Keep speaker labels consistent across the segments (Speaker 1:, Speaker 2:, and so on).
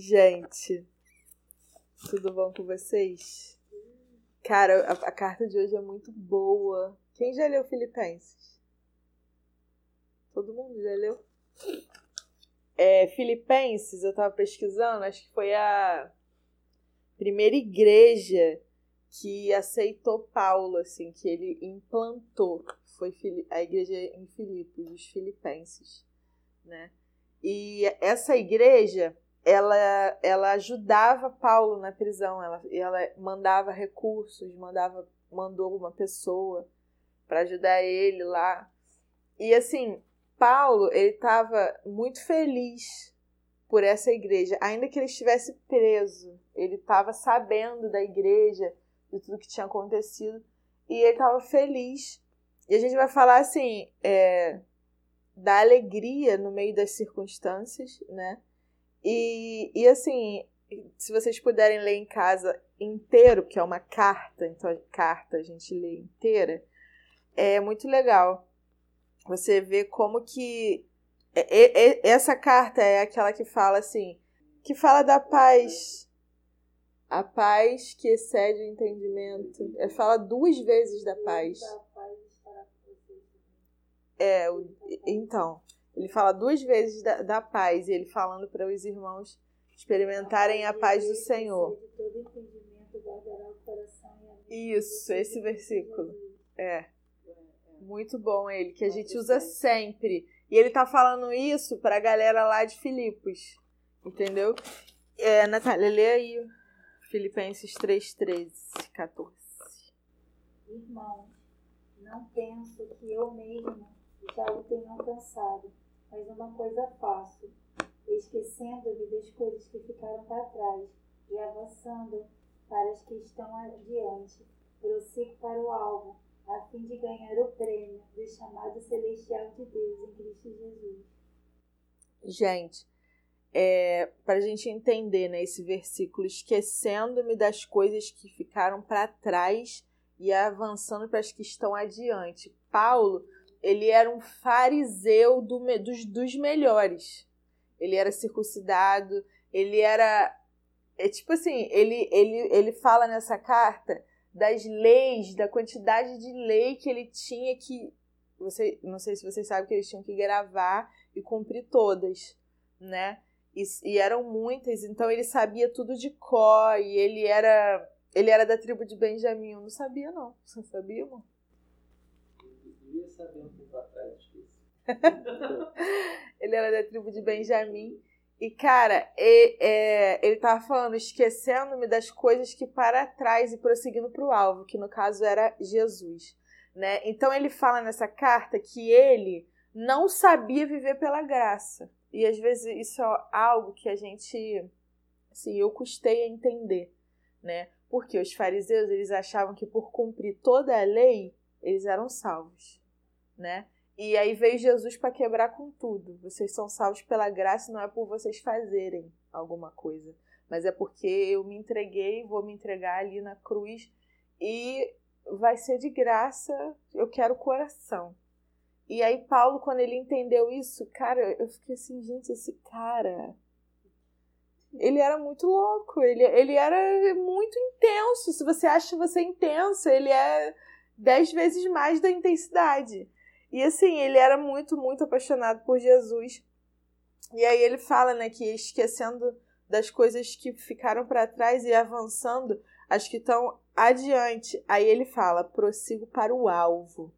Speaker 1: Gente, tudo bom com vocês? Cara, a, a, carta de hoje é muito boa. Quem já leu Filipenses? Todo mundo já leu? É, Filipenses, eu tava pesquisando, acho que foi a primeira igreja que aceitou Paulo, assim, que ele implantou. Foi a igreja em Filipos, os filipenses, né? E essa igreja, ela, ela ajudava Paulo na prisão, ela, ela mandava recursos, mandava, mandou uma pessoa para ajudar ele lá. E assim, Paulo, ele estava muito feliz por essa igreja, ainda que ele estivesse preso, ele estava sabendo da igreja, de tudo que tinha acontecido, e ele estava feliz. E a gente vai falar assim, é, da alegria no meio das circunstâncias, né? E, e assim, se vocês puderem ler em casa inteiro, que é uma carta, então a carta a gente lê inteira, é muito legal. Você vê como que é, é, é, essa carta é aquela que fala assim, que fala da paz, a paz que excede o entendimento. É, fala duas vezes da paz. É, então, ele fala duas vezes da, da paz, e ele falando para os irmãos experimentarem a paz do Senhor. Isso, esse versículo. É. Muito bom ele, que a gente usa sempre. E ele tá falando isso pra galera lá de Filipos. Entendeu? É, Natália, lê aí Filipenses 3, 13, 14.
Speaker 2: Irmãos, não penso que eu mesmo já o tenho alcançado, mas uma coisa faço, esquecendo-me das coisas que ficaram para trás e avançando para as que estão adiante, prossigo para o alvo, a fim de ganhar o prêmio do chamado celestial de Deus em Cristo Jesus.
Speaker 1: Gente, é, para a gente entender né, esse versículo, esquecendo-me das coisas que ficaram para trás e avançando para as que estão adiante. Paulo ele era um fariseu do, dos, dos melhores. Ele era circuncidado, ele era. É tipo assim, ele, ele, ele fala nessa carta das leis, da quantidade de lei que ele tinha que. Você, não sei se vocês sabem que eles tinham que gravar e cumprir todas, né? E, e eram muitas, então ele sabia tudo de cor, e ele era. Ele era da tribo de Benjamim. Eu não sabia, não. Você sabia, irmão?
Speaker 3: Um tempo atrás, esqueci.
Speaker 1: ele era da tribo de Benjamim. E, cara, e, é, ele tava falando, esquecendo-me das coisas que para trás e prosseguindo para o alvo, que no caso era Jesus. Né? Então ele fala nessa carta que ele não sabia viver pela graça. E às vezes isso é algo que a gente, assim, eu custei a entender, né? Porque os fariseus, eles achavam que por cumprir toda a lei, eles eram salvos né? E aí veio Jesus para quebrar com tudo. Vocês são salvos pela graça, não é por vocês fazerem alguma coisa, mas é porque eu me entreguei, vou me entregar ali na cruz e vai ser de graça. Eu quero coração. E aí Paulo, quando ele entendeu isso, cara, eu fiquei assim, gente, esse cara, ele era muito louco, ele, ele era muito intenso. Se você acha você intenso, ele é dez vezes mais da intensidade. E assim, ele era muito, muito apaixonado por Jesus. E aí ele fala, né, que esquecendo das coisas que ficaram para trás e avançando as que estão adiante. Aí ele fala: "Prossigo para o alvo".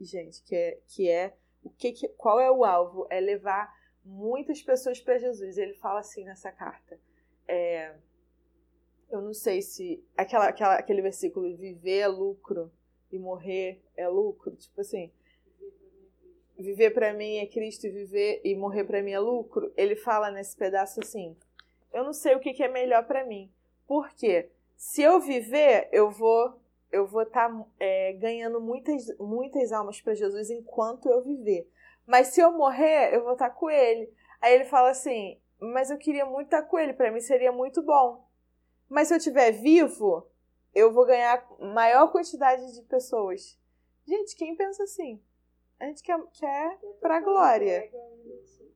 Speaker 1: Gente, que é que é o que, que qual é o alvo? É levar muitas pessoas para Jesus. Ele fala assim nessa carta. É, eu não sei se aquela, aquela aquele versículo viver é lucro e morrer é lucro. Tipo assim, viver para mim é Cristo e viver e morrer para mim é lucro. Ele fala nesse pedaço assim: eu não sei o que, é melhor para mim. Porque se eu viver, eu vou eu vou estar tá, é, ganhando muitas, muitas almas para Jesus enquanto eu viver. Mas se eu morrer, eu vou estar tá com ele. Aí ele fala assim: mas eu queria muito estar tá com ele, para mim seria muito bom. Mas se eu estiver vivo, eu vou ganhar maior quantidade de pessoas. Gente, quem pensa assim? A gente quer, quer pra glória.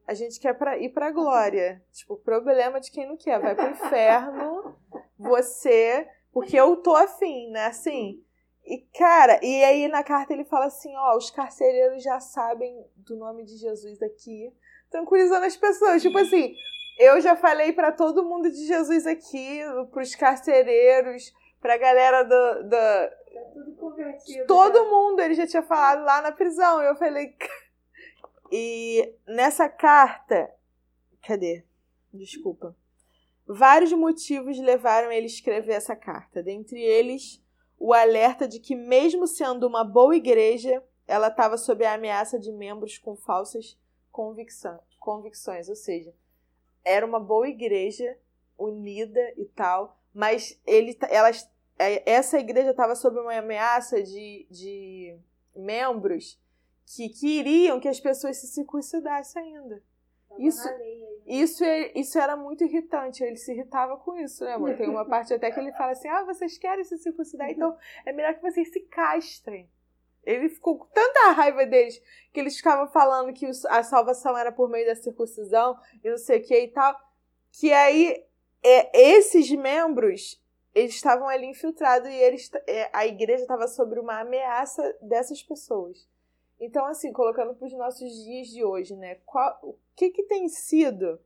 Speaker 1: A gente quer pra, ir pra glória. Tipo, o problema de quem não quer. Vai pro inferno, você. Porque eu tô afim, né? Assim. E, cara, e aí na carta ele fala assim: ó, os carcereiros já sabem do nome de Jesus aqui, tranquilizando as pessoas. Tipo assim, eu já falei para todo mundo de Jesus aqui, pros carcereiros, pra galera do. do tá
Speaker 2: tudo convertido.
Speaker 1: Todo né? mundo ele já tinha falado lá na prisão. Eu falei. E nessa carta. Cadê? Desculpa. Vários motivos levaram ele a escrever essa carta. Dentre eles, o alerta de que, mesmo sendo uma boa igreja, ela estava sob a ameaça de membros com falsas convicções. Ou seja, era uma boa igreja, unida e tal, mas ele, elas, é, essa igreja estava sob uma ameaça de, de membros que queriam que as pessoas se circuncidassem ainda. Isso, isso, é, isso era muito irritante. Ele se irritava com isso, né, amor? Tem uma parte até que ele fala assim: ah, vocês querem se circuncidar, então é melhor que vocês se castrem. Ele ficou com tanta raiva deles que eles ficavam falando que a salvação era por meio da circuncisão e não sei o que e tal. Que aí é, esses membros eles estavam ali infiltrados e eles, é, a igreja estava sob uma ameaça dessas pessoas. Então, assim, colocando para os nossos dias de hoje, né? Qual, o que, que tem sido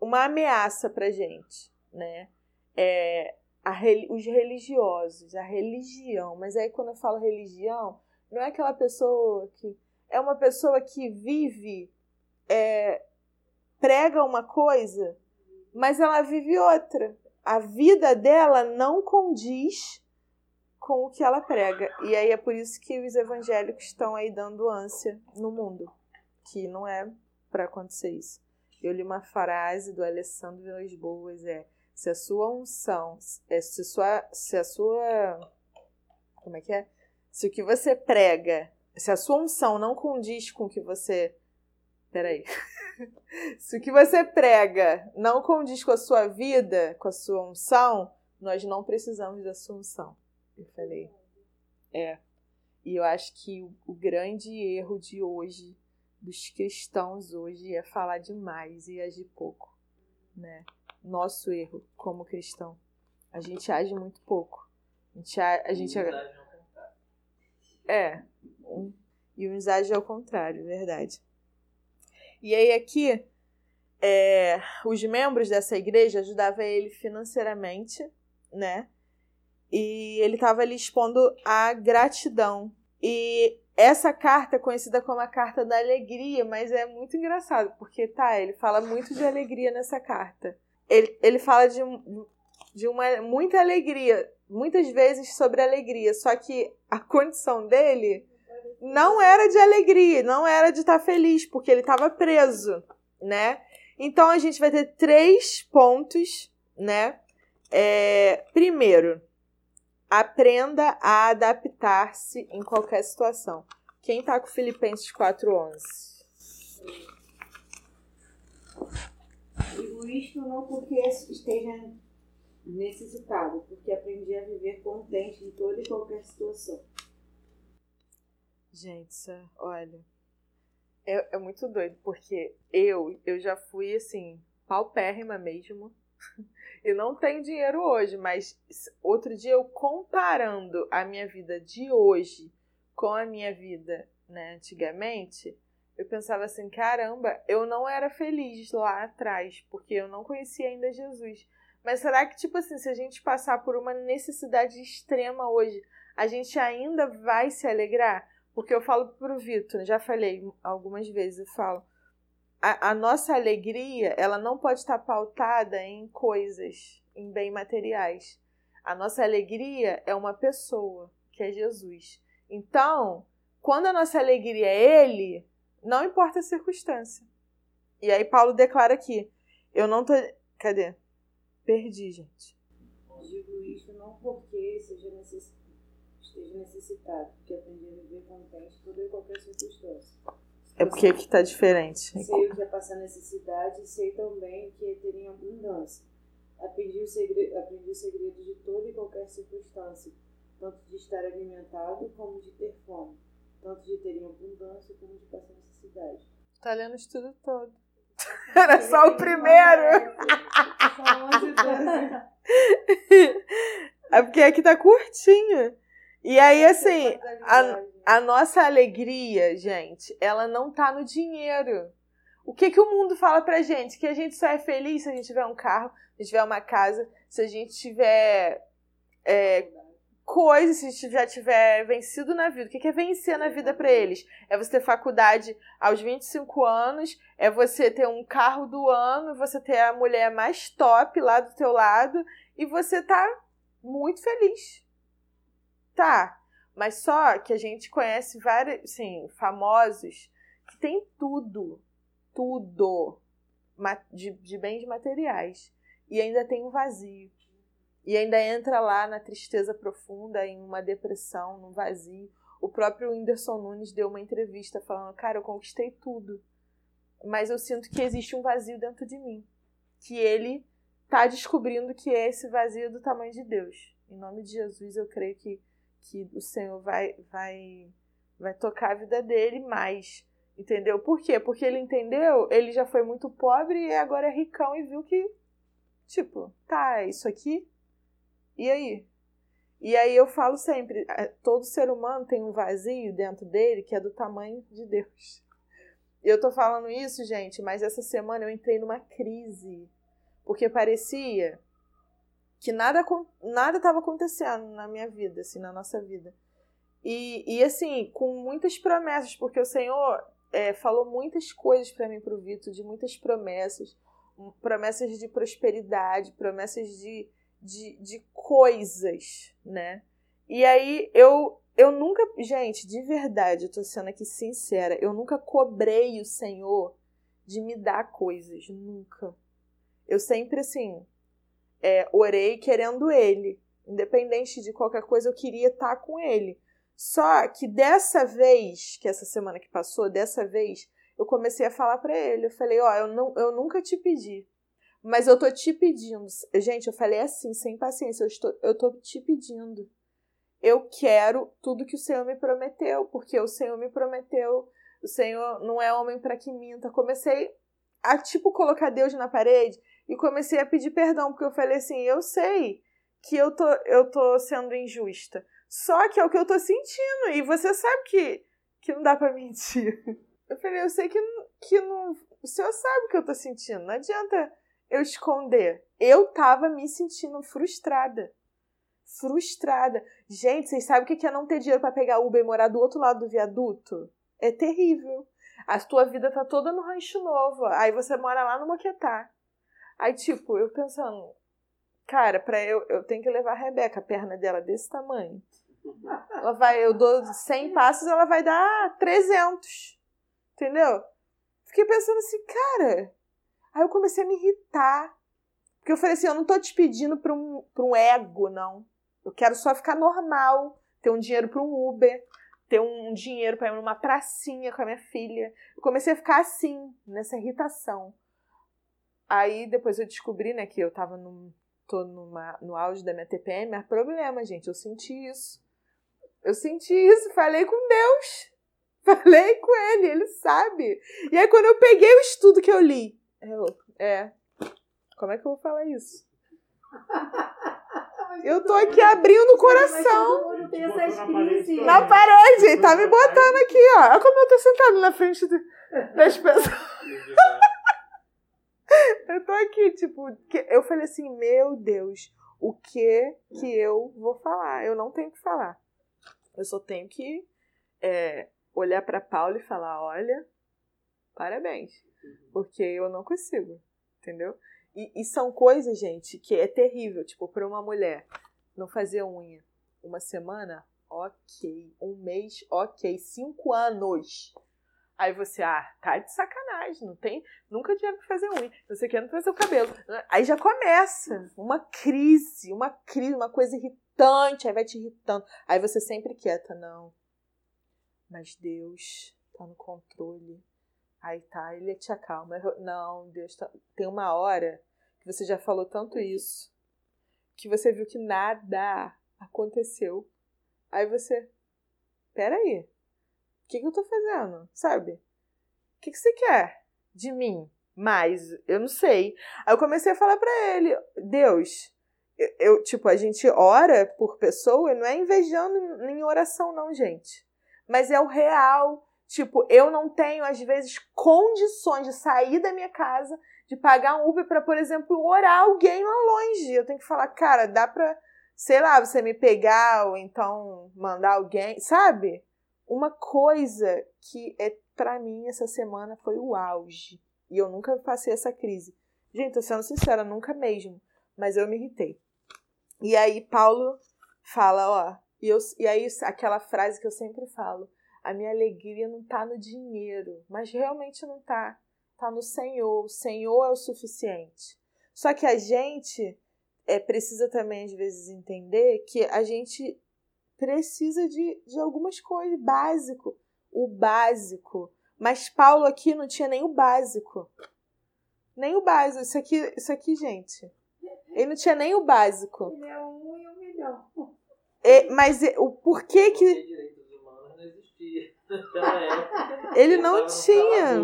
Speaker 1: uma ameaça para gente, né? É, a, os religiosos, a religião. Mas aí, quando eu falo religião, não é aquela pessoa que. É uma pessoa que vive, é, prega uma coisa, mas ela vive outra. A vida dela não condiz com o que ela prega. E aí é por isso que os evangélicos estão aí dando ânsia no mundo, que não é para acontecer isso. Eu li uma frase do Alessandro Vilas Boas, é se a sua unção, é, se, sua, se a sua, como é que é? Se o que você prega, se a sua unção não condiz com o que você, peraí, se o que você prega não condiz com a sua vida, com a sua unção, nós não precisamos da sua unção. Eu falei, é. E eu acho que o, o grande erro de hoje, dos cristãos hoje, é falar demais e agir pouco, né? Nosso erro como cristão. A gente age muito pouco. A gente. A, a gente é. Um, e o age ao contrário, verdade. E aí aqui, é, os membros dessa igreja ajudavam ele financeiramente, né? e ele estava ali expondo a gratidão. E essa carta é conhecida como a carta da alegria, mas é muito engraçado, porque tá, ele fala muito de alegria nessa carta. Ele, ele fala de, de uma muita alegria, muitas vezes sobre alegria, só que a condição dele não era de alegria, não era de estar tá feliz, porque ele estava preso, né? Então a gente vai ter três pontos, né? É, primeiro, Aprenda a adaptar-se em qualquer situação. Quem está com Filipenses 4:11?
Speaker 2: Digo isto não porque esteja necessitado, porque aprendi a viver contente em toda e qualquer situação.
Speaker 1: Gente, olha, é, é muito doido, porque eu, eu já fui assim, paupérrima mesmo. Eu não tenho dinheiro hoje, mas outro dia eu comparando a minha vida de hoje com a minha vida né, antigamente, eu pensava assim: caramba, eu não era feliz lá atrás, porque eu não conhecia ainda Jesus. Mas será que, tipo assim, se a gente passar por uma necessidade extrema hoje, a gente ainda vai se alegrar? Porque eu falo pro Vitor, já falei algumas vezes, eu falo, a, a nossa alegria, ela não pode estar pautada em coisas, em bem materiais. A nossa alegria é uma pessoa, que é Jesus. Então, quando a nossa alegria é Ele, não importa a circunstância. E aí Paulo declara aqui, eu não tô... Cadê? Perdi, gente.
Speaker 2: Digo isto não porque seja necess... esteja necessitado, porque aprendi a viver contente toda e qualquer circunstância.
Speaker 1: É porque aqui está diferente.
Speaker 2: Sei o que é passar necessidade e sei também que teria abundância. Aprendi o, segredo, aprendi o segredo de toda e qualquer circunstância, tanto de estar alimentado como de ter fome,
Speaker 4: tanto de terem abundância como de passar necessidade.
Speaker 1: Tá lendo o estudo todo. Era só o primeiro.
Speaker 2: São 11
Speaker 1: É porque aqui tá curtinho. E aí, assim, a, a nossa alegria, gente, ela não tá no dinheiro. O que que o mundo fala pra gente? Que a gente só é feliz se a gente tiver um carro, se a gente tiver uma casa, se a gente tiver é, coisas, se a gente já tiver vencido na vida. O que que é vencer na vida pra eles? É você ter faculdade aos 25 anos, é você ter um carro do ano, você ter a mulher mais top lá do teu lado e você tá muito feliz. Tá, mas só que a gente conhece vários, sim, famosos que tem tudo, tudo de, de bens materiais e ainda tem um vazio. E ainda entra lá na tristeza profunda, em uma depressão, num vazio. O próprio Whindersson Nunes deu uma entrevista falando: Cara, eu conquistei tudo, mas eu sinto que existe um vazio dentro de mim. Que ele tá descobrindo que esse vazio é do tamanho de Deus. Em nome de Jesus, eu creio que, que o Senhor vai, vai, vai tocar a vida dele mais. Entendeu? Por quê? Porque ele entendeu, ele já foi muito pobre e agora é ricão e viu que, tipo, tá, é isso aqui. E aí? E aí eu falo sempre, eh, todo ser humano tem um vazio dentro dele que é do tamanho de Deus. Eu tô falando isso, gente, mas essa semana eu entrei numa crise. Porque parecia que nada nada estava acontecendo na minha vida, assim, na nossa vida. E, e assim, com muitas promessas, porque o Senhor é, falou muitas coisas para mim, pro Vitor, de muitas promessas, promessas de prosperidade, promessas de, de, de coisas, né? E aí eu eu nunca, gente, de verdade, eu tô sendo aqui sincera, eu nunca cobrei o Senhor de me dar coisas, nunca. Eu sempre assim, é, orei querendo ele, independente de qualquer coisa, eu queria estar com ele. Só que dessa vez, que essa semana que passou, dessa vez, eu comecei a falar pra ele. Eu falei, ó, eu, não, eu nunca te pedi, mas eu tô te pedindo. Gente, eu falei assim, sem paciência, eu, estou, eu tô te pedindo. Eu quero tudo que o Senhor me prometeu, porque o Senhor me prometeu. O Senhor não é homem para que minta. Comecei a, tipo, colocar Deus na parede e comecei a pedir perdão, porque eu falei assim, eu sei que eu tô, eu tô sendo injusta. Só que é o que eu tô sentindo. E você sabe que, que não dá pra mentir. Eu falei, eu sei que, que não. O senhor sabe o que eu tô sentindo. Não adianta eu esconder. Eu tava me sentindo frustrada. Frustrada. Gente, vocês sabem o que é não ter dinheiro pra pegar Uber e morar do outro lado do viaduto? É terrível. A tua vida tá toda no rancho novo. Aí você mora lá no Moquetá. Aí, tipo, eu pensando, cara, pra eu, eu tenho que levar a Rebeca, a perna dela desse tamanho. Ela vai, eu dou 100 passos, ela vai dar 300. Entendeu? Fiquei pensando assim, cara. Aí eu comecei a me irritar. Porque eu falei assim, eu não tô te pedindo pra um, pra um ego, não. Eu quero só ficar normal, ter um dinheiro pra um Uber, ter um dinheiro pra ir numa pracinha com a minha filha. Eu comecei a ficar assim, nessa irritação. Aí depois eu descobri, né, que eu tava num, tô numa, no auge da minha TPM, mas problema, gente, eu senti isso. Eu senti isso, falei com Deus. Falei com ele, ele sabe. E aí quando eu peguei o estudo que eu li, eu, é, como é que eu vou falar isso? Eu tô aqui abrindo o coração.
Speaker 2: Mas tem essas crises.
Speaker 1: Na parede, tá me botando aqui, ó. Olha como eu tô sentado na frente das pessoas. Eu tô aqui, tipo, eu falei assim, meu Deus, o que que eu vou falar? Eu não tenho que falar. Eu só tenho que é, olhar pra Paula e falar, olha, parabéns. Porque eu não consigo, entendeu? E, e são coisas, gente, que é terrível. Tipo, pra uma mulher não fazer unha uma semana, ok. Um mês, ok. Cinco anos. Aí você, ah, tá de sacanagem, não tem, nunca tinha que fazer unha, você quer não fazer o cabelo. Aí já começa uma crise, uma crise, uma coisa irritante, aí vai te irritando. Aí você sempre quieta, não. Mas Deus tá no controle. Aí tá, ele te acalma. Não, Deus tá... Tem uma hora que você já falou tanto isso, que você viu que nada aconteceu. Aí você, peraí, que, que eu tô fazendo? Sabe? O que, que você quer de mim? Mais, eu não sei. Aí eu comecei a falar para ele, Deus, eu, eu, tipo, a gente ora por pessoa e não é invejando em oração, não, gente. Mas é o real. Tipo, eu não tenho, às vezes, condições de sair da minha casa, de pagar um Uber para, por exemplo, orar alguém lá longe. Eu tenho que falar, cara, dá pra, sei lá, você me pegar ou então mandar alguém, sabe? Uma coisa que é para mim essa semana foi o auge. E eu nunca passei essa crise. Gente, tô sendo sincera, nunca mesmo. Mas eu me irritei. E aí Paulo fala, ó, e, eu, e aí aquela frase que eu sempre falo, a minha alegria não tá no dinheiro, mas realmente não tá. Tá no Senhor. O Senhor é o suficiente. Só que a gente é, precisa também, às vezes, entender que a gente precisa de, de algumas coisas, básico. O básico. Mas Paulo aqui não tinha nem o básico. Nem o básico. Isso aqui, isso aqui gente. Ele não tinha nem o básico.
Speaker 2: Ele é um e um milhão.
Speaker 1: É, mas o porquê que.
Speaker 3: direitos humanos não existia.
Speaker 1: Ele não tinha.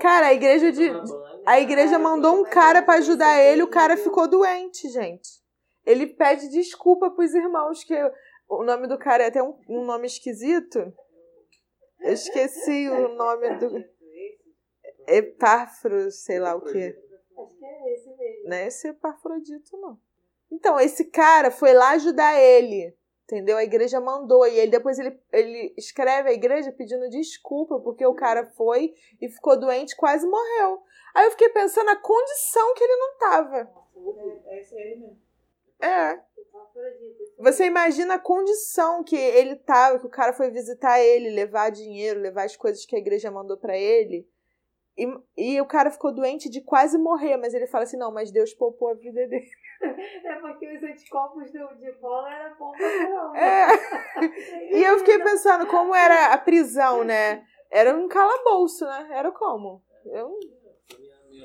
Speaker 1: Cara, a igreja de. A igreja mandou um cara para ajudar ele, o cara ficou doente, gente. Ele pede desculpa pros irmãos, que o nome do cara é até um, um nome esquisito. Eu esqueci o nome do. Epáfro, sei lá o quê.
Speaker 2: Acho que é esse mesmo.
Speaker 1: Não é esse Epafrodito, não. Então, esse cara foi lá ajudar ele. Entendeu? A igreja mandou. E ele depois ele, ele escreve a igreja pedindo desculpa, porque o cara foi e ficou doente, quase morreu. Aí eu fiquei pensando na condição que ele não tava.
Speaker 4: É, esse é ele mesmo.
Speaker 1: É. Você imagina a condição que ele tava, que o cara foi visitar ele, levar dinheiro, levar as coisas que a igreja mandou para ele. E, e o cara ficou doente de quase morrer, mas ele fala assim: não, mas Deus poupou a vida dele.
Speaker 2: É porque os anticorpos do, de bola era pra caramba.
Speaker 1: É. E eu fiquei pensando como era a prisão, né? Era um calabouço, né? Era como? Eu...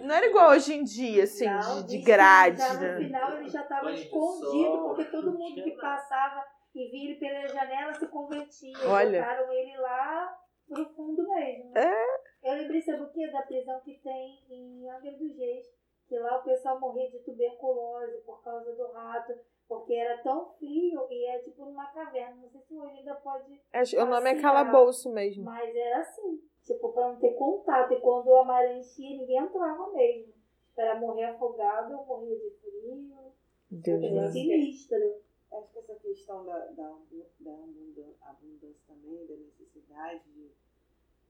Speaker 1: Não era igual hoje em dia, assim,
Speaker 2: Não,
Speaker 1: de, de grade.
Speaker 2: já
Speaker 1: né?
Speaker 2: No final ele já estava escondido,
Speaker 3: sol,
Speaker 2: porque todo mundo que passava e via ele pela janela se convertia.
Speaker 1: Olha.
Speaker 2: Botaram ele lá pro fundo mesmo.
Speaker 1: É.
Speaker 2: Eu lembrei, sabe o que? Da prisão que tem em Angra dos Reis. Que lá o pessoal morria de tuberculose por causa do rato. Porque era tão frio e é tipo numa caverna. Não sei se hoje ainda pode.
Speaker 1: Acho- O nome é calabouço mesmo.
Speaker 2: Mas era assim. Tipo, pra não ter contato. E quando a maré enchia, ninguém entrava mesmo. Era morrer afogado ou morrer de frio.
Speaker 1: Deus
Speaker 4: Deus.
Speaker 2: sinistro.
Speaker 4: Acho que essa questão da, da, da abundância também, da necessidade de.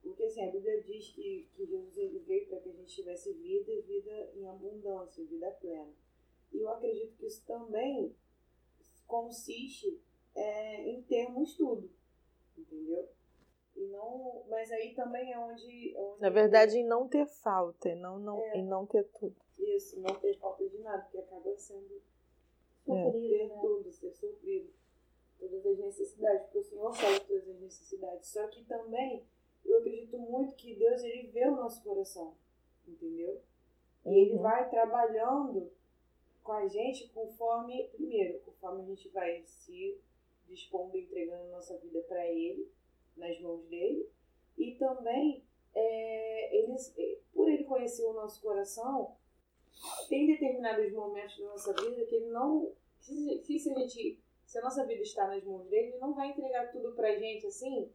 Speaker 4: Porque assim, a Bíblia diz que, que Jesus ele veio para que a gente tivesse vida e vida em abundância, vida plena. E eu acredito que isso também consiste é, em termos tudo, entendeu? E não, mas aí também é onde, onde
Speaker 1: Na verdade, em não ter falta, e não, não, em não ter tudo.
Speaker 4: isso, não ter falta de nada, porque acaba sendo
Speaker 1: É.
Speaker 2: Sofrido,
Speaker 4: ter
Speaker 2: né?
Speaker 4: tudo, ser suprido. Todas as necessidades, porque o Senhor sabe todas as necessidades. Só que também eu acredito muito que Deus ele vê o nosso coração, entendeu? E ele
Speaker 1: Uhum.
Speaker 4: vai trabalhando com a gente conforme, primeiro, conforme a gente vai se dispondo, entregando nossa vida para Ele, nas mãos dele. E também, é, eles, por ele conhecer o nosso coração, tem determinados momentos da nossa vida que ele não. Se, se, se a gente. Se a nossa vida está nas mãos dele, ele não vai entregar tudo pra gente assim.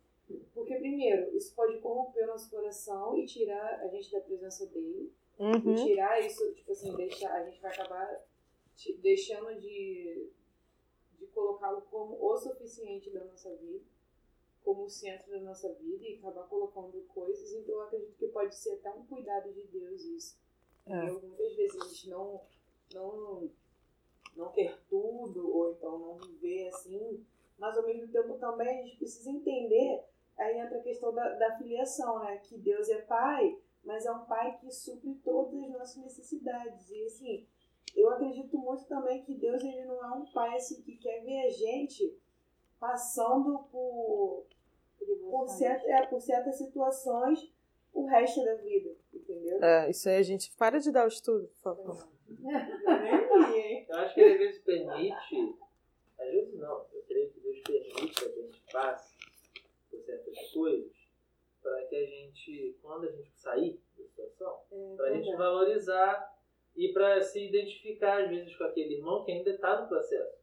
Speaker 4: Porque, primeiro, isso pode corromper o nosso coração e tirar a gente da presença dele.
Speaker 1: Uhum.
Speaker 4: E tirar isso, tipo assim, deixar, a gente vai acabar deixando de, de colocá-lo como o suficiente da nossa vida, como o centro da nossa vida e acabar colocando coisas. Então, eu acredito que pode ser até um cuidado de Deus isso.
Speaker 1: É.
Speaker 4: Eu, muitas vezes a gente não, não, não ter tudo, ou então não viver assim, mas ao mesmo tempo também a gente precisa entender, aí entra a questão da, da filiação, né? Que Deus é pai, mas é um pai que supre todas as nossas necessidades. E assim, eu acredito muito também que Deus ele não é um pai assim que quer ver a gente passando por, por, certa, é, por certas situações o resto da vida, entendeu?
Speaker 1: É, isso aí a gente para de dar o estudo, por favor.
Speaker 4: Hein?
Speaker 3: Eu acho que ele às vezes permite, às vezes não, eu creio que Deus permite que a gente passe por certas coisas para que a gente, quando a gente sair da situação,
Speaker 4: É,
Speaker 3: para a gente valorizar e para se identificar às vezes com aquele irmão que ainda está no processo.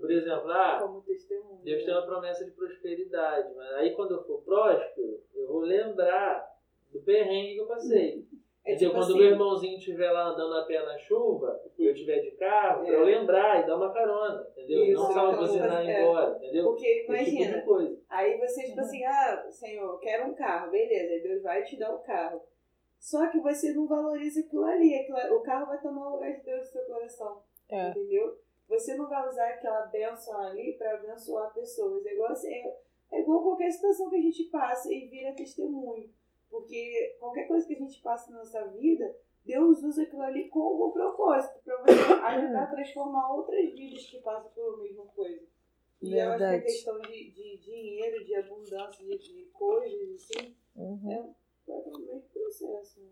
Speaker 3: Por exemplo, ah,
Speaker 4: Como testemunho.
Speaker 3: Deus
Speaker 4: né?
Speaker 3: tem uma promessa de prosperidade, mas aí quando eu for próspero, eu vou lembrar do perrengue que eu passei.
Speaker 4: É
Speaker 3: Entendeu?
Speaker 4: tipo
Speaker 3: quando
Speaker 4: assim,
Speaker 3: meu irmãozinho estiver lá andando a pé na chuva e eu estiver de carro, pra eu
Speaker 4: É.
Speaker 3: lembrar e dar uma carona, entendeu?
Speaker 4: Isso,
Speaker 3: não só
Speaker 4: então,
Speaker 3: buzinar e ir
Speaker 4: é.
Speaker 3: embora, entendeu?
Speaker 4: Porque
Speaker 3: tipo
Speaker 4: imagina,
Speaker 3: coisa.
Speaker 4: Aí você, tipo assim, ah, Senhor, eu quero um carro, beleza, aí Deus vai te dar o carro. Só que você não valoriza aquilo ali, aquilo- o carro vai tomar o lugar de Deus no seu coração,
Speaker 1: É.
Speaker 4: entendeu? Você não vai usar aquela bênção ali para abençoar pessoas. É igual, assim, é, é igual qualquer situação que a gente passa e vira testemunho. Porque qualquer coisa que a gente passa na nossa vida, Deus usa aquilo ali com algum propósito, para você ajudar a transformar outras vidas que passam pela mesma coisa. E eu acho que a
Speaker 1: Verdade.
Speaker 4: questão de, de dinheiro, de abundância, de, de coisas, assim,
Speaker 1: Uhum.
Speaker 4: É o mesmo processo. né?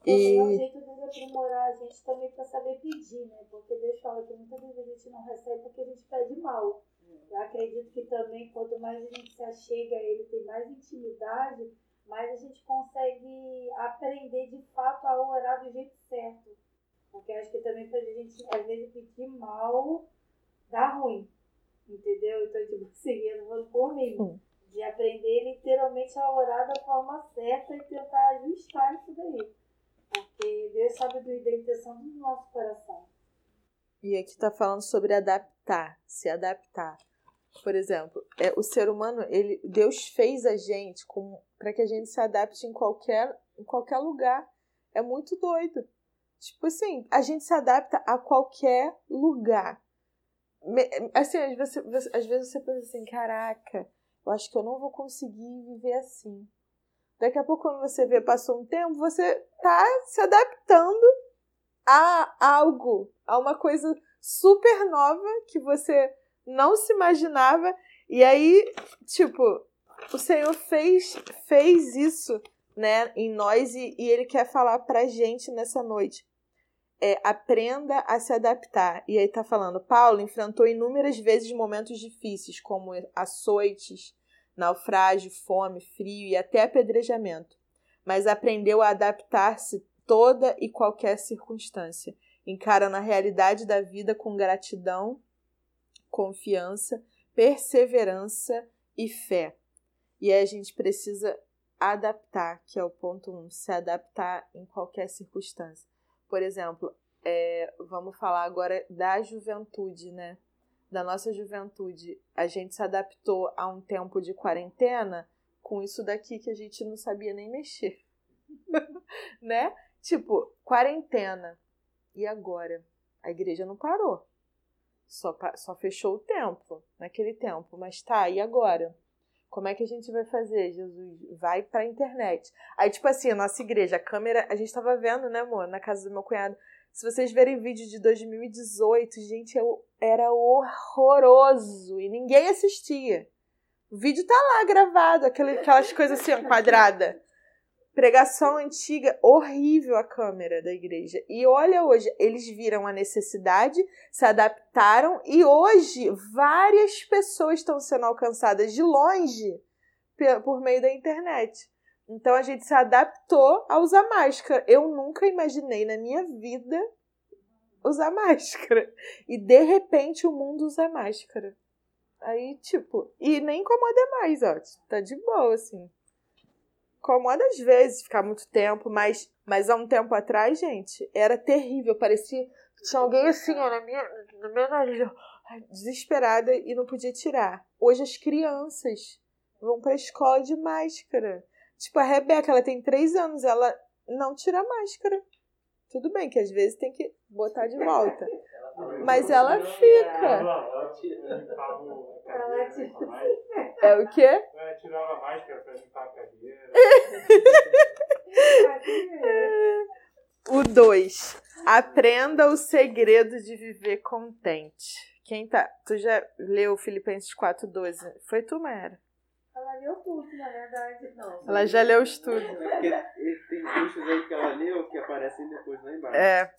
Speaker 2: Também é um
Speaker 1: E
Speaker 2: jeito de aprimorar a gente também para saber pedir, né? Porque Deus fala que muitas vezes a gente não recebe porque a gente pede mal. Eu acredito que também, quanto mais a gente se achega a Ele, tem mais intimidade, mais a gente consegue aprender de fato a orar do jeito certo. Porque acho que também pra gente, às vezes, pedir mal dá ruim. Entendeu? Então, tipo assim, eu não vou por mim. De aprender literalmente a orar da forma certa e tentar ajustar isso daí. Porque Deus sabe do- da intenção do nosso coração.
Speaker 1: E aqui tá falando sobre adaptar, se adaptar. Por exemplo, é, o ser humano, ele, Deus fez a gente para que a gente se adapte em qualquer, em qualquer lugar. É muito doido. Tipo assim, a gente se adapta a qualquer lugar. Assim, às vezes, você- às vezes você pensa assim, caraca, eu acho que eu não vou conseguir viver assim. Daqui a pouco, quando você vê, passou um tempo, você tá se adaptando a algo, a uma coisa super nova que você não se imaginava. E aí, tipo, o Senhor fez, fez isso, né, em nós e, e Ele quer falar pra gente nessa noite. É, aprenda a se adaptar. E aí tá falando, Paulo enfrentou inúmeras vezes momentos difíceis, como açoites, naufrágio, fome, frio e até apedrejamento. Mas aprendeu a adaptar-se toda e qualquer circunstância, encarando a realidade da vida com gratidão, confiança, perseverança e fé. E aí a gente precisa adaptar, que é o ponto um, se adaptar em qualquer circunstância. Por exemplo, é, vamos falar agora da juventude, né? Da nossa juventude. A gente se adaptou a um tempo de quarentena com isso daqui que a gente não sabia nem mexer. né? Tipo, quarentena. E agora? A igreja não parou. Só, só fechou o templo naquele tempo. Mas tá, e agora? Como é que a gente vai fazer, Jesus? Vai pra internet. Aí, tipo assim, a nossa igreja, a câmera, a gente tava vendo, né, amor, na casa do meu cunhado. Se vocês verem vídeo de 2018, gente, eu- era horroroso e ninguém assistia. O vídeo tá lá gravado, aquele- aquelas coisas assim, ó, quadrada. Pregação antiga, horrível a câmera da igreja. E olha hoje, eles viram a necessidade, se adaptaram e hoje várias pessoas estão sendo alcançadas de longe por meio da internet. Então a gente se adaptou a usar máscara. Eu nunca imaginei na minha vida usar máscara. E de repente o mundo usa máscara. Aí, tipo, e nem incomoda mais, ó. Tá de boa, assim. Incomoda às vezes ficar muito tempo, mas, mas há um tempo atrás, gente, era terrível. Parecia que tinha alguém assim, ó, na minha, no meu nariz, desesperada e não podia tirar. Hoje as crianças vão pra escola de máscara. Tipo, a Rebeca, ela tem três anos, ela não tira máscara. Tudo bem que às vezes tem que botar de volta. Mas
Speaker 3: "Não,
Speaker 1: ela fica.
Speaker 3: não,
Speaker 5: Ela
Speaker 3: tira."
Speaker 5: limpava o- a
Speaker 2: Ela
Speaker 5: cadeira com a máscara.
Speaker 1: É o quê?
Speaker 5: Ela tirava a máscara pra limpar a cadeira.
Speaker 1: O 2. Aprenda o segredo de viver contente. Quem tá. Tu já leu Filipenses 4,12? Foi tu, Mayara?
Speaker 2: Ela leu tudo, na verdade. Não.
Speaker 1: Ela já leu os tudo.
Speaker 6: É porque tem textos aí que ela leu que aparecem depois lá embaixo.
Speaker 1: É.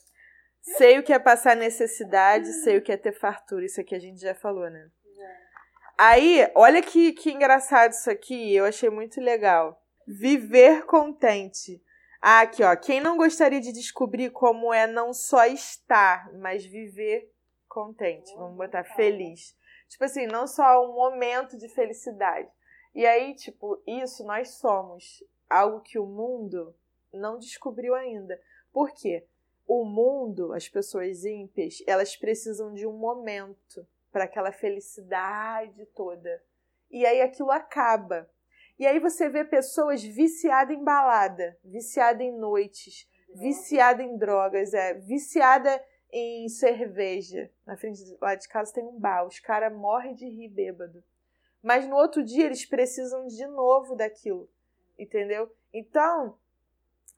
Speaker 1: Sei o que é passar necessidade, sei o que é ter fartura. Isso aqui a gente já falou, né? aí, olha que, que engraçado isso aqui, eu achei muito legal. Viver contente. Ah, aqui, ó. Quem não gostaria de descobrir como é não só estar, mas viver contente? Vamos botar feliz. Tipo assim, não só um momento de felicidade. E aí, tipo, isso nós somos algo que o mundo não descobriu ainda. Por quê? O mundo, as pessoas ímpias, elas precisam de um momento para aquela felicidade toda. E aí aquilo acaba. E aí você vê pessoas viciadas em balada, viciada em noites, viciada em drogas, é, viciada em cerveja. Na frente de, lá de casa tem um bar, os caras morrem de rir bêbado. Mas no outro dia eles precisam de novo daquilo, entendeu? Então,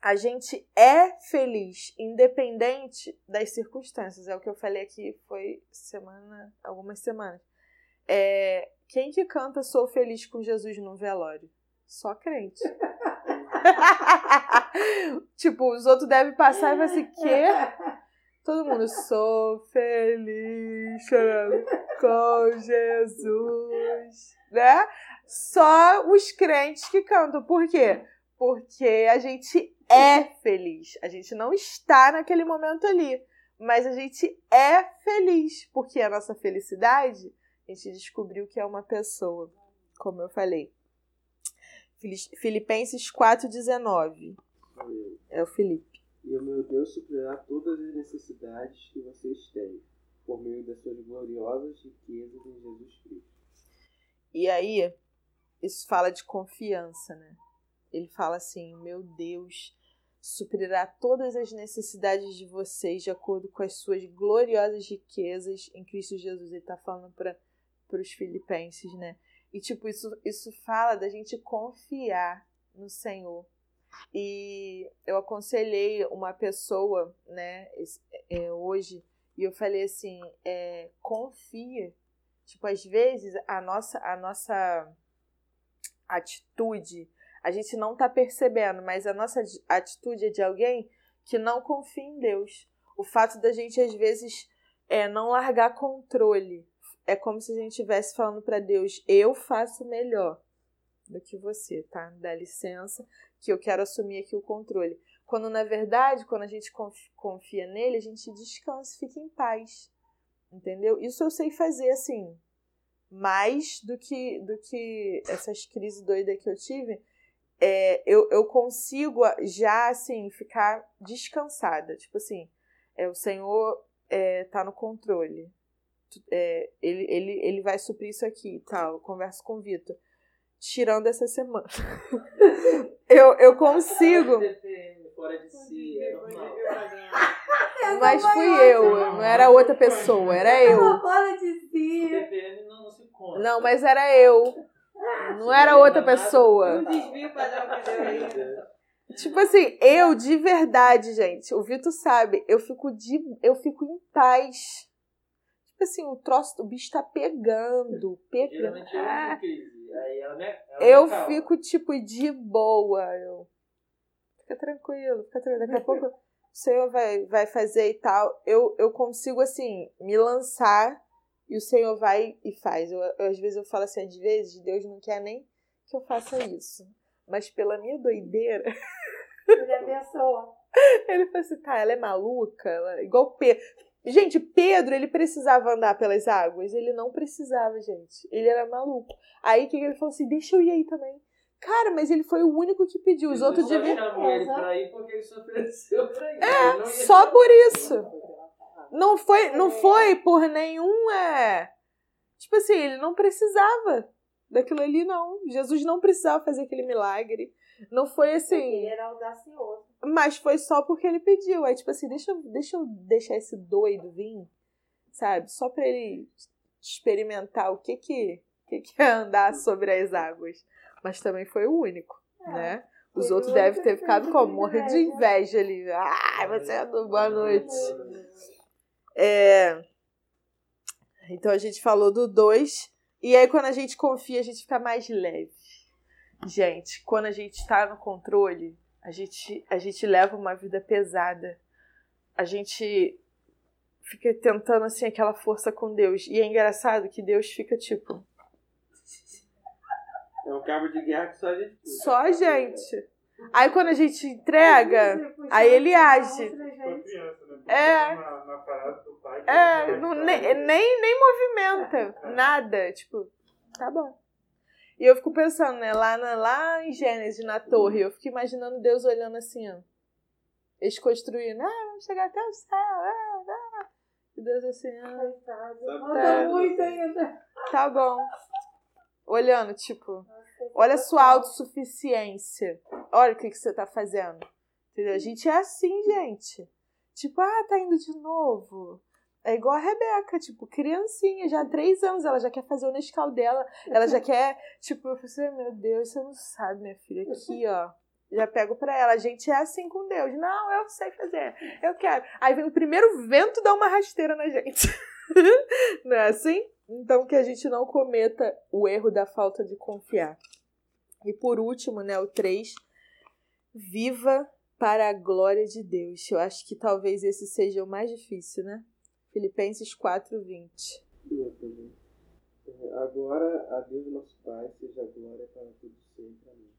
Speaker 1: a gente é feliz, independente das circunstâncias. É o que eu falei aqui, foi semana, algumas semanas. É, quem que canta Sou Feliz com Jesus no velório? Só crente. tipo, os outros devem passar e vai assim, quê? Todo mundo, sou feliz com Jesus, né? Só os crentes que cantam. Por quê? Porque a gente é feliz. A gente não está naquele momento ali, mas a gente é feliz. Porque a nossa felicidade, a gente descobriu que é uma pessoa, como eu falei. Filipenses 4,19. É o Felipe.
Speaker 6: E o meu Deus suprirá todas as necessidades que vocês têm, por meio das suas gloriosas riquezas em Jesus Cristo.
Speaker 1: E aí, isso fala de confiança, né? Ele fala assim: Meu Deus suprirá todas as necessidades de vocês de acordo com as suas gloriosas riquezas em Cristo Jesus. Ele está falando para os filipenses, né? E, tipo, isso, isso fala da gente confiar no Senhor. E eu aconselhei uma pessoa, né, é, hoje, e eu falei assim: é, confia. Tipo, às vezes a nossa, a nossa atitude, a gente não tá percebendo, mas a nossa atitude é de alguém que não confia em Deus. O fato da gente, às vezes, é não largar controle é como se a gente estivesse falando para Deus: eu faço melhor do que você, tá? Dá licença, que eu quero assumir aqui o controle. Quando na verdade, quando a gente confia nele, a gente descansa, fica em paz. Entendeu? Isso eu sei fazer assim, mais do que do que essas crises doidas que eu tive. É, eu, eu consigo já assim ficar descansada. Tipo assim, é, o Senhor é, tá no controle é, ele, ele, ele vai suprir isso aqui e tal. Eu converso com o Vitor. Tirando essa semana. eu, eu consigo.
Speaker 3: Fora de si, é normal.
Speaker 1: Mas fui eu, não era outra pessoa, era eu.
Speaker 2: Fora de si.
Speaker 3: TPM não, não se conta.
Speaker 1: Não, mas era eu. Não era outra pessoa.
Speaker 4: Um desvio padrão que deu aí.
Speaker 1: Tipo assim, eu de verdade, gente, o Vitor sabe, eu fico de eu fico em paz Tipo assim, o troço, o bicho tá pegando, pegando.
Speaker 3: Eu
Speaker 1: Ah,
Speaker 3: me,
Speaker 1: eu fico, tipo, de boa. Eu... Fica tranquilo, fica tranquilo. Daqui a pouco o Senhor vai, vai fazer e tal. Eu, eu consigo, assim, me lançar e o Senhor vai e faz. Eu, eu, às vezes eu falo assim, às vezes Deus não quer nem que eu faça isso. Mas pela minha doideira,
Speaker 2: Ele abençoa.
Speaker 1: ele falou assim, tá, ela é maluca, ela... igual Pedro. Gente, Pedro, ele precisava andar pelas águas? Ele não precisava, gente. Ele era maluco. Aí o que ele falou assim? Deixa eu ir aí também. Cara, mas ele foi o único que pediu. Os outros deviam.
Speaker 3: ele pra ir porque ele se ofereceu pra ir. Ele
Speaker 1: É,
Speaker 3: não ia
Speaker 1: só por isso. Não foi, não foi por nenhum. É... Tipo assim, ele não precisava daquilo ali, não. Jesus não precisava fazer aquele milagre. Não foi assim.
Speaker 2: Ele era audacioso.
Speaker 1: Mas foi só porque ele pediu. Aí, tipo assim, deixa, eu- deixa eu deixar esse doido vir, sabe? Só pra ele experimentar o que que, que, que é andar sobre as águas. Mas também foi o único, né? Os outros
Speaker 2: outro
Speaker 1: devem ter ficado como? Morrendo de inveja ali. Ai, você é do boa noite. É... Então a gente falou do 2. E aí, quando a gente confia, a gente fica mais leve. Gente, quando a gente tá no controle, a gente, a gente leva uma vida pesada. A gente fica tentando, assim, aquela força com Deus. E é engraçado que Deus fica tipo.
Speaker 6: É um cabo de guerra que só a gente.
Speaker 1: Só a gente. Aí quando a gente entrega, aí ele age.
Speaker 5: Né?
Speaker 1: É.
Speaker 5: Na, na parada do pai.
Speaker 1: É, não, nem, nem, nem movimenta, nada. Tipo, tá bom. E eu fico pensando, né, lá, na, lá em Gênesis, na torre, eu fico imaginando Deus olhando assim, ó. Eles construindo, ah, vamos chegar até o céu, ah, ah. E Deus assim, ah,
Speaker 2: Coitado.
Speaker 1: Tá-
Speaker 2: muito ainda.
Speaker 1: tá bom. Olhando, tipo, olha a sua autossuficiência. Olha o que, que você tá fazendo. Entendeu? A gente é assim, gente. Tipo, ah, tá indo de novo. É igual a Rebeca, tipo, criancinha, já há três anos, ela já quer fazer o Nescau dela, ela já quer, tipo, eu falei assim, meu Deus, você não sabe, minha filha, aqui, ó, já pego pra ela, a gente é assim com Deus, não, eu sei fazer, eu quero. Aí vem o primeiro vento dar uma rasteira na gente, não é assim? Então que a gente não cometa o erro da falta de confiar. E por último, né, o 3, viva para a glória de Deus. Eu acho que talvez esse seja o mais difícil, né? Filipenses 4, 20.
Speaker 6: Eu também. É, Agora, a Deus nosso Pai, seja a glória para todos sempre. Amém.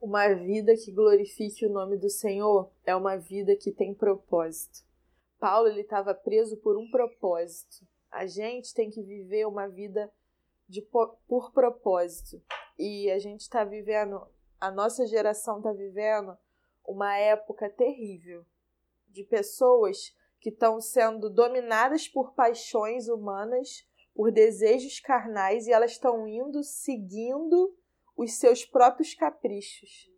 Speaker 1: Uma vida que glorifique o nome do Senhor é uma vida que tem propósito. Paulo ele estava preso por um propósito. A gente tem que viver uma vida de, po- por propósito. E a gente está vivendo, a nossa geração está vivendo uma época terrível de pessoas que estão sendo dominadas por paixões humanas, por desejos carnais e elas estão indo seguindo os seus próprios caprichos.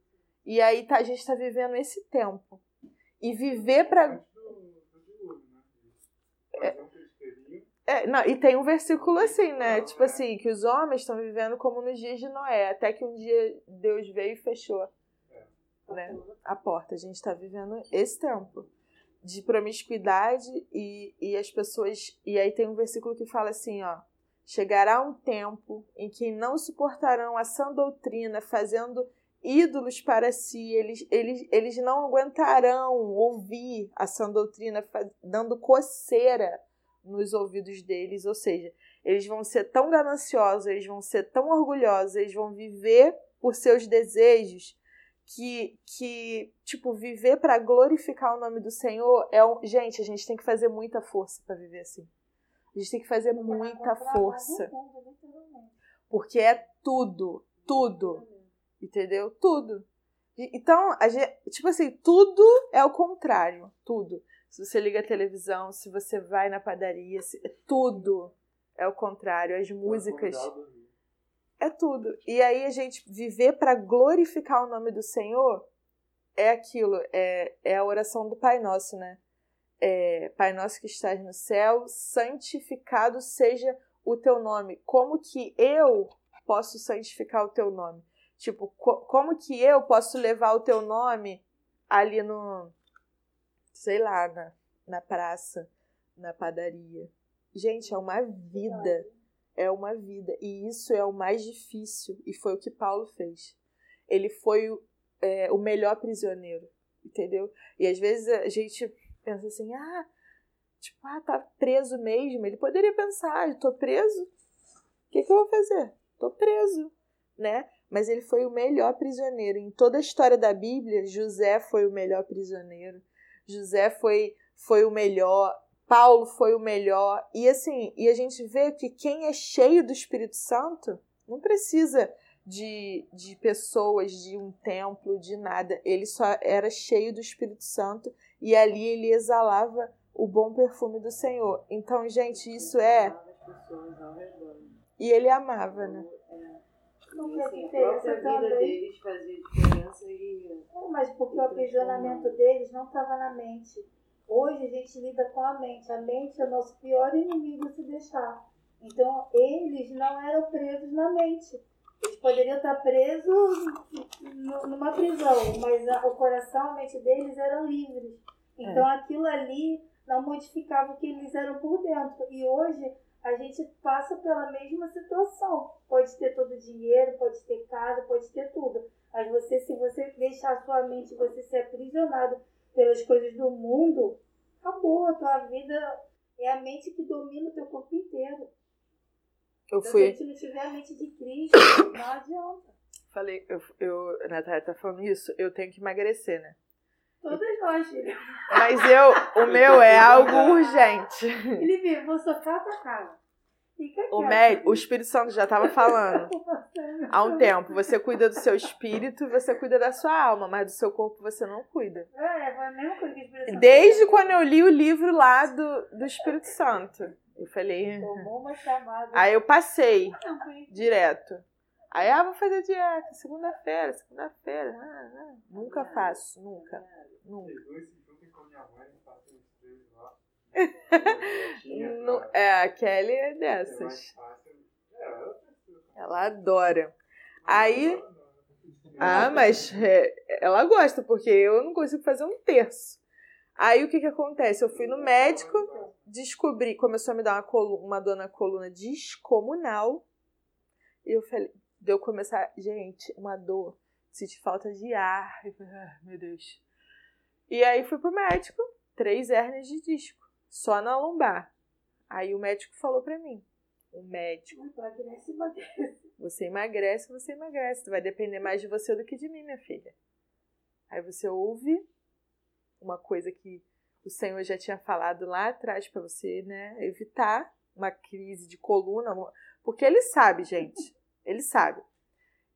Speaker 1: E aí tá, a gente está vivendo esse tempo. E viver para
Speaker 5: Antes do, do dilúvio, né? Fazer um pesqueirinho.
Speaker 1: É, não, e tem um versículo assim, né? Tipo assim, que os homens estão vivendo como nos dias de Noé, até que um dia Deus veio e fechou né, a porta. A gente está vivendo esse tempo de promiscuidade e, e as pessoas. E aí tem um versículo que fala assim, ó. Chegará um tempo em que não suportarão a sã doutrina, fazendo ídolos para si, eles, eles, eles não aguentarão ouvir a sã doutrina, dando coceira nos ouvidos deles, ou seja, eles vão ser tão gananciosos, eles vão ser tão orgulhosos, eles vão viver por seus desejos que, que tipo, viver para glorificar o nome do Senhor é um. Gente, a gente tem que fazer muita força para viver assim. A gente tem que fazer muita força. Porque é tudo, tudo. Entendeu? Tudo. Então, a gente, tipo assim, tudo é o contrário. Tudo. Se você liga a televisão, se você vai na padaria, se- tudo é o contrário. As músicas.
Speaker 6: Acordar, dormir.
Speaker 1: É tudo. E aí a gente viver para glorificar o nome do Senhor é aquilo, é, é a oração do Pai Nosso, né? É, Pai Nosso que estás no céu, santificado seja o teu nome. Como que eu posso santificar o teu nome? Tipo, co- como que eu posso levar o teu nome ali no, sei lá, na, na praça, na padaria? Gente, é uma vida é uma vida. E isso é o mais difícil. E foi o que Paulo fez. Ele foi o, é, o melhor prisioneiro, entendeu? E às vezes a gente pensa assim, ah, tipo, ah, tá preso mesmo. Ele poderia pensar, ah, tô preso? O que, que eu vou fazer? Tô preso, né? Mas ele foi o melhor prisioneiro. Em toda a história da Bíblia, José foi o melhor prisioneiro. José foi, foi o melhor. Paulo foi o melhor. E assim, e a gente vê que quem é cheio do Espírito Santo não precisa de, de pessoas, de um templo, de nada. Ele só era cheio do Espírito Santo e ali ele exalava o bom perfume do Senhor. Então, gente, isso é. E ele amava, né?
Speaker 2: Não
Speaker 4: E,
Speaker 2: fez
Speaker 4: assim, a própria vida deles fazia diferença
Speaker 2: Não, mas porque o aprisionamento deles não estava na mente. Hoje a gente lida com a mente. A mente é o nosso pior inimigo se deixar. Então eles não eram presos na mente. Eles poderiam estar presos nu- numa prisão, mas o coração, a mente deles eram livres. Então aquilo ali não modificava o que eles eram por dentro. E hoje a gente passa pela mesma situação. Pode ter todo o dinheiro, pode ter casa, pode ter tudo. Mas você, se você deixar a sua mente, você ser aprisionado pelas coisas do mundo, acabou. A tua vida é a mente que domina o teu corpo inteiro.
Speaker 1: Eu
Speaker 2: Se a
Speaker 1: fui.
Speaker 2: gente não tiver a mente de Cristo, não adianta.
Speaker 1: Falei, eu, eu, a Natália tá falando isso, eu tenho que emagrecer, né?
Speaker 2: Todas nós, filho.
Speaker 1: Mas eu, o meu é algo urgente.
Speaker 2: Felipe, vou socar a tua cara.
Speaker 1: O, médico, o Espírito Santo já tava falando há um tempo. Você cuida do seu espírito e você cuida da sua alma, mas do seu corpo você não cuida.
Speaker 2: É, foi a mesma coisa que a Espírito Santo
Speaker 1: Desde quando eu li o livro lá do, do Espírito Santo. Eu falei.
Speaker 2: Tomou uma chamada.
Speaker 1: Aí eu passei direto. Aí, ah, vou fazer dieta, segunda-feira, segunda-feira. Ah, ah. Nunca faço, nunca, nunca.
Speaker 5: Os dois se juntem com a minha mãe, fazem os três lá.
Speaker 1: Nu- É, a Kelly é dessas.
Speaker 5: ela
Speaker 1: adora. Aí, ah, mas é, ela gosta, porque eu não consigo fazer um terço. Aí o que que acontece? Eu fui no médico, descobri, começou a me dar uma, colu- uma dor na coluna descomunal. E eu falei, deu começar, gente, uma dor, senti falta de ar. Eu falei, ah, meu Deus. E aí fui pro médico, três hérnias de disco, só na lombar. Aí o médico falou pra mim, o médico,
Speaker 2: se bater.
Speaker 1: você emagrece, você emagrece. Vai depender mais de você do que de mim, minha filha. Aí você ouve uma coisa que o Senhor já tinha falado lá atrás pra você, né? Evitar uma crise de coluna, porque ele sabe, gente. Ele sabe.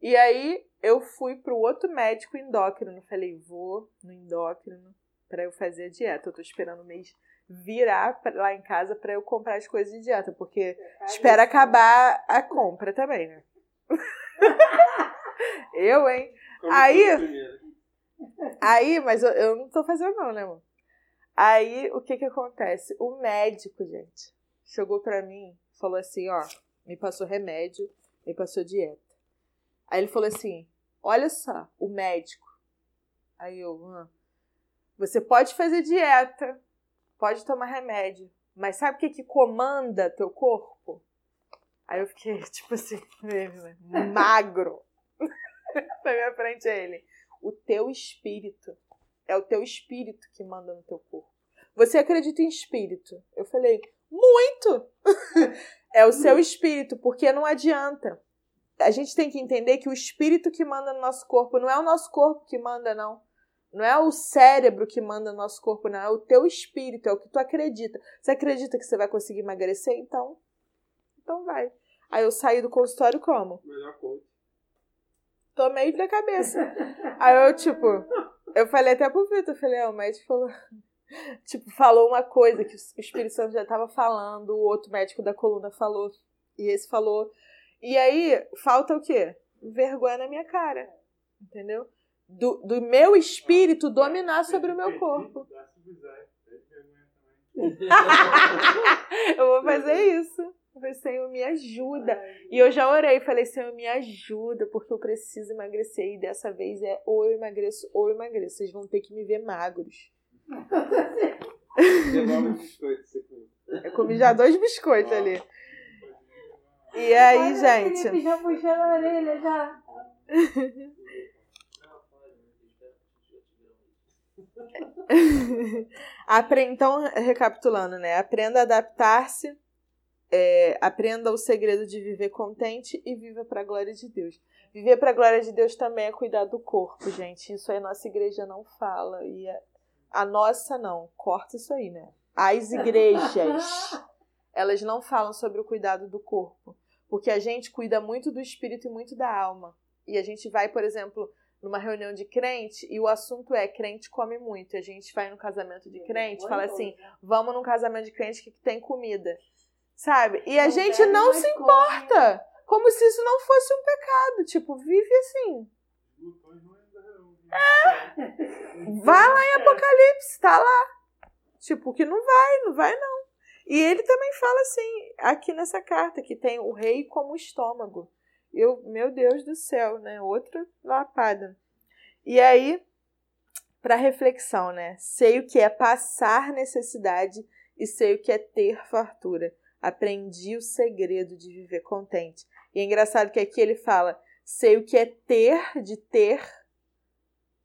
Speaker 1: E aí eu fui pro outro médico endócrino. Falei, vou no endócrino pra eu fazer a dieta. Eu tô esperando o mês virar lá em casa pra eu comprar as coisas de dieta, porque Espera acabar a compra também, né? eu, hein?
Speaker 6: Como
Speaker 1: Aí-
Speaker 6: primeiro.
Speaker 1: Aí, mas eu, eu não tô fazendo não, né, amor? Aí, o que que acontece? O médico, gente, chegou pra mim, falou assim, ó, me passou remédio, me passou dieta. Aí ele falou assim, olha só, o médico. Aí eu, "Hã? você pode fazer dieta, pode tomar remédio, mas sabe o que que comanda teu corpo? Aí eu fiquei, tipo assim, magro. Na minha frente ele. O teu espírito. É o teu espírito que manda no teu corpo. Você acredita em espírito? Eu falei, muito! é o seu espírito, porque não adianta. A gente tem que entender que o espírito que manda no nosso corpo não é o nosso corpo que manda, não. Não é o cérebro que manda no nosso corpo, não. É o teu espírito, é o que tu acredita. Você acredita que você vai conseguir emagrecer? Então, então vai. Aí eu saí do consultório como?
Speaker 6: Melhor coach.
Speaker 1: Tomei da cabeça. Aí eu, tipo, eu falei até pro Vitor, eu falei, ó, o médico falou. Tipo, falou uma coisa que o Espírito Santo já tava falando, o outro médico da coluna falou, e esse falou. E aí, falta o quê? Vergonha na minha cara. Entendeu? Do, do meu espírito dominar sobre o meu corpo. Eu vou fazer isso. Eu falei, Senhor, me ajuda. E eu já orei, falei, Senhor, me ajuda, porque eu preciso emagrecer. E dessa vez é ou eu emagreço ou eu emagreço. Vocês vão ter que me ver magros. Eu comi já dois biscoitos ali. E aí, gente.
Speaker 2: Já puxando a orelha já.
Speaker 3: Não, pode, mas espera que eu te grão.
Speaker 1: Apre- Então, recapitulando, né? Aprenda a adaptar-se, é, aprenda o segredo de viver contente e viva para a glória de Deus. Viver para a glória de Deus também é cuidar do corpo, gente. Isso aí a nossa igreja não fala. E a, a nossa não. Corta isso aí, né? As igrejas, elas não falam sobre o cuidado do corpo. Porque a gente cuida muito do espírito e muito da alma. E a gente vai, por exemplo, numa reunião de crente e o assunto é crente come muito. E a gente vai no casamento de crente, fala assim: vamos num casamento de crente que tem comida. Sabe? E a gente
Speaker 2: bebe,
Speaker 1: não se
Speaker 2: come.
Speaker 1: importa. Como se isso não fosse um pecado. Tipo, vive assim.
Speaker 5: Não ainda.
Speaker 1: Vai lá em Apocalipse, tá lá. Tipo, que não vai, não vai não. E ele também fala assim, aqui nessa carta, que tem o rei como estômago. Eu, meu Deus do céu, né? Outra lapada. E aí, para reflexão, né? Sei o que é passar necessidade e sei o que é ter fartura. Aprendi o segredo de viver contente. E é engraçado que aqui ele fala: sei o que é ter, de ter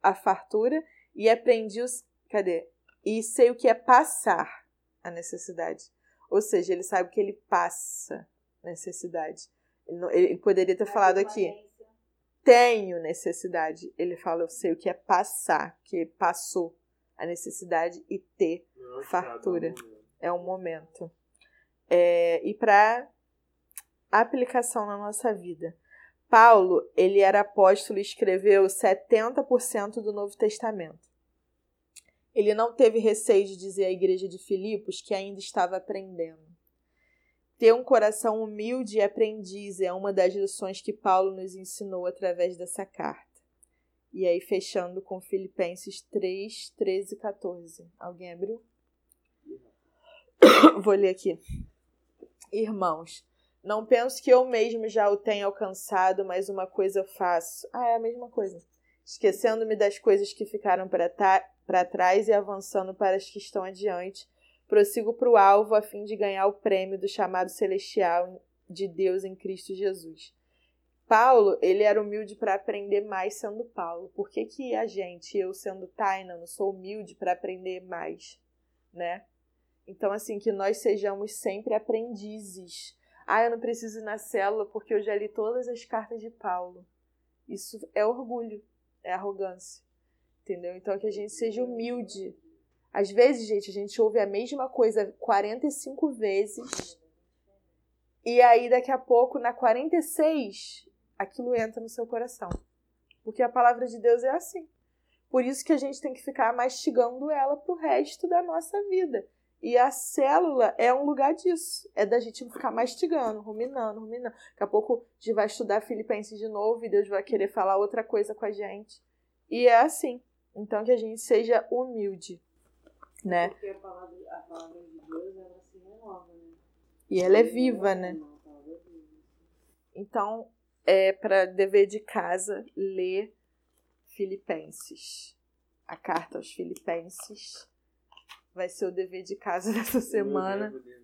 Speaker 1: a fartura, e aprendi os. Cadê? E sei o que é passar a necessidade. Ou seja, ele sabe que ele passa necessidade. Ele, poderia ter falado aqui, tenho necessidade. Ele fala, eu sei o que é passar, que passou a necessidade e ter
Speaker 6: Não é
Speaker 1: Fartura.
Speaker 6: é um momento.
Speaker 1: É, e para aplicação na nossa vida. Paulo, ele era apóstolo e escreveu 70% do Novo Testamento. Ele não teve receio de dizer à igreja de Filipos que ainda estava aprendendo. Ter um coração humilde e aprendiz é uma das lições que Paulo nos ensinou através dessa carta. E aí, fechando com Filipenses 3, 13 e 14. Alguém abriu? Vou ler aqui. Irmãos, não penso que eu mesmo já o tenha alcançado, mas uma coisa faço. Ah, é a mesma coisa. Esquecendo-me das coisas que ficaram para trás e avançando para as que estão adiante, prossigo para o alvo a fim de ganhar o prêmio do chamado celestial de Deus em Cristo Jesus. Paulo, ele era humilde para aprender mais sendo Paulo. Por que, que a gente, eu sendo Taina, não sou humilde para aprender mais, né? Então, assim, que nós sejamos sempre aprendizes. Ah, eu não preciso ir na célula porque eu já li todas as cartas de Paulo. Isso é orgulho, é arrogância. Entendeu? Então, que a gente seja humilde. Às vezes, gente, a gente ouve a mesma coisa 45 vezes. E aí, daqui a pouco, na 46, aquilo entra no seu coração. Porque a palavra de Deus é assim. Por isso que a gente tem que ficar mastigando ela pro resto da nossa vida. E a célula é um lugar disso. É da gente ficar mastigando, ruminando, ruminando. Daqui a pouco a gente vai estudar Filipenses de novo e Deus vai querer falar outra coisa com a gente. E é assim. Então que a gente seja humilde, né?
Speaker 4: Porque a palavra, a palavra de Deus, ela se renova, né?
Speaker 1: E ela é viva, né?
Speaker 4: É.
Speaker 1: Então, é para dever de casa ler Filipenses. A carta aos Filipenses vai ser o dever de casa dessa semana.
Speaker 6: Eu levo dentro